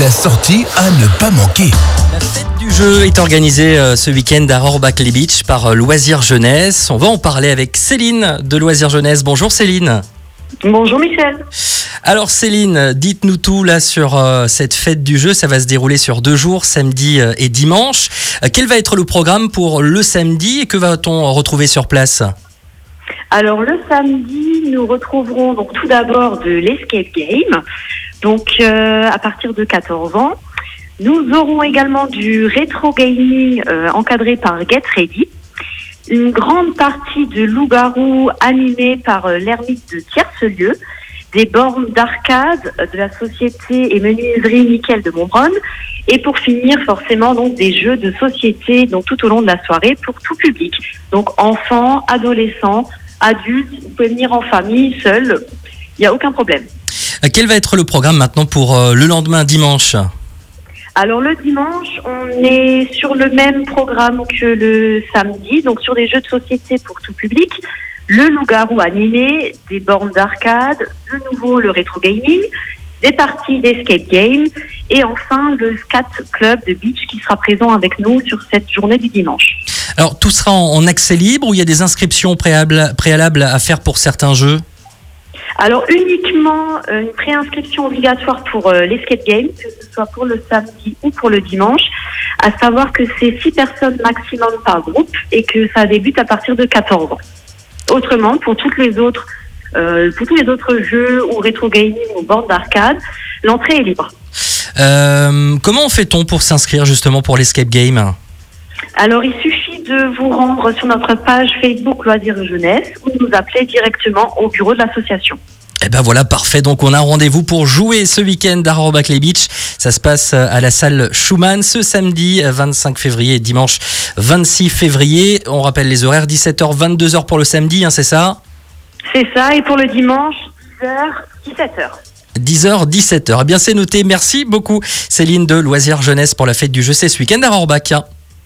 La sortie à ne pas manquer. La fête du jeu est organisée euh, ce week-end à Rohrback Beach par euh, Loisirs Jeunesse. On va en parler avec Céline de Loisirs Jeunesse. Bonjour Céline. Bonjour Michel. Alors Céline, dites-nous tout là sur euh, cette fête du jeu. Ça va se dérouler sur deux jours, samedi euh, et dimanche. Euh, quel va être le programme pour le samedi et que va-t-on retrouver sur place? Alors le samedi, nous retrouverons donc tout d'abord de l'escape game, donc euh, à partir de 14 ans. Nous aurons également du rétro gaming euh, encadré par Get Ready. Une grande partie de loup-garou animée par euh, l'ermite de Tierce-Lieu. Des bornes d'arcade de la société et menuiserie Nickel de Montbronne. Et pour finir, forcément, donc des jeux de société donc tout au long de la soirée pour tout public. Donc enfants, adolescents, adultes, vous pouvez venir en famille, seul, il n'y a aucun problème. Euh, Quel va être le programme maintenant pour euh, le lendemain dimanche Alors le dimanche, on est sur le même programme que le samedi, donc sur des jeux de société pour tout public. Le loup-garou animé, des bornes d'arcade, de nouveau le rétro gaming, des parties d'escape game et enfin le scat club de beach qui sera présent avec nous sur cette journée du dimanche. Alors tout sera en, accès libre ou il y a des inscriptions préalables à faire pour certains jeux? Alors uniquement euh, une préinscription obligatoire pour euh, l'escape game, que ce soit pour le samedi ou pour le dimanche, à savoir que c'est six personnes maximum par groupe et que ça débute à partir de 14 ans. Autrement, pour toutes les autres, euh, pour tous les autres jeux ou rétro gaming ou bornes d'arcade, l'entrée est libre. Euh, Comment fait-on pour s'inscrire justement pour l'escape game? Alors il suffit de vous rendre sur notre page Facebook Loisirs Jeunesse ou de nous appeler directement au bureau de l'association. Eh ben voilà, parfait. Donc on a un rendez-vous pour jouer ce week-end à Rohrback Beach. Ça se passe à la salle Schumann ce samedi 25 février et dimanche 26 février. On rappelle les horaires 17h, 22h pour le samedi, hein, c'est ça? C'est ça, et pour le dimanche, 10h, 17h. 10h, 17h. Eh bien c'est noté. Merci beaucoup Céline de Loisirs Jeunesse pour la fête du jeu. C'est ce week-end à Rohrback.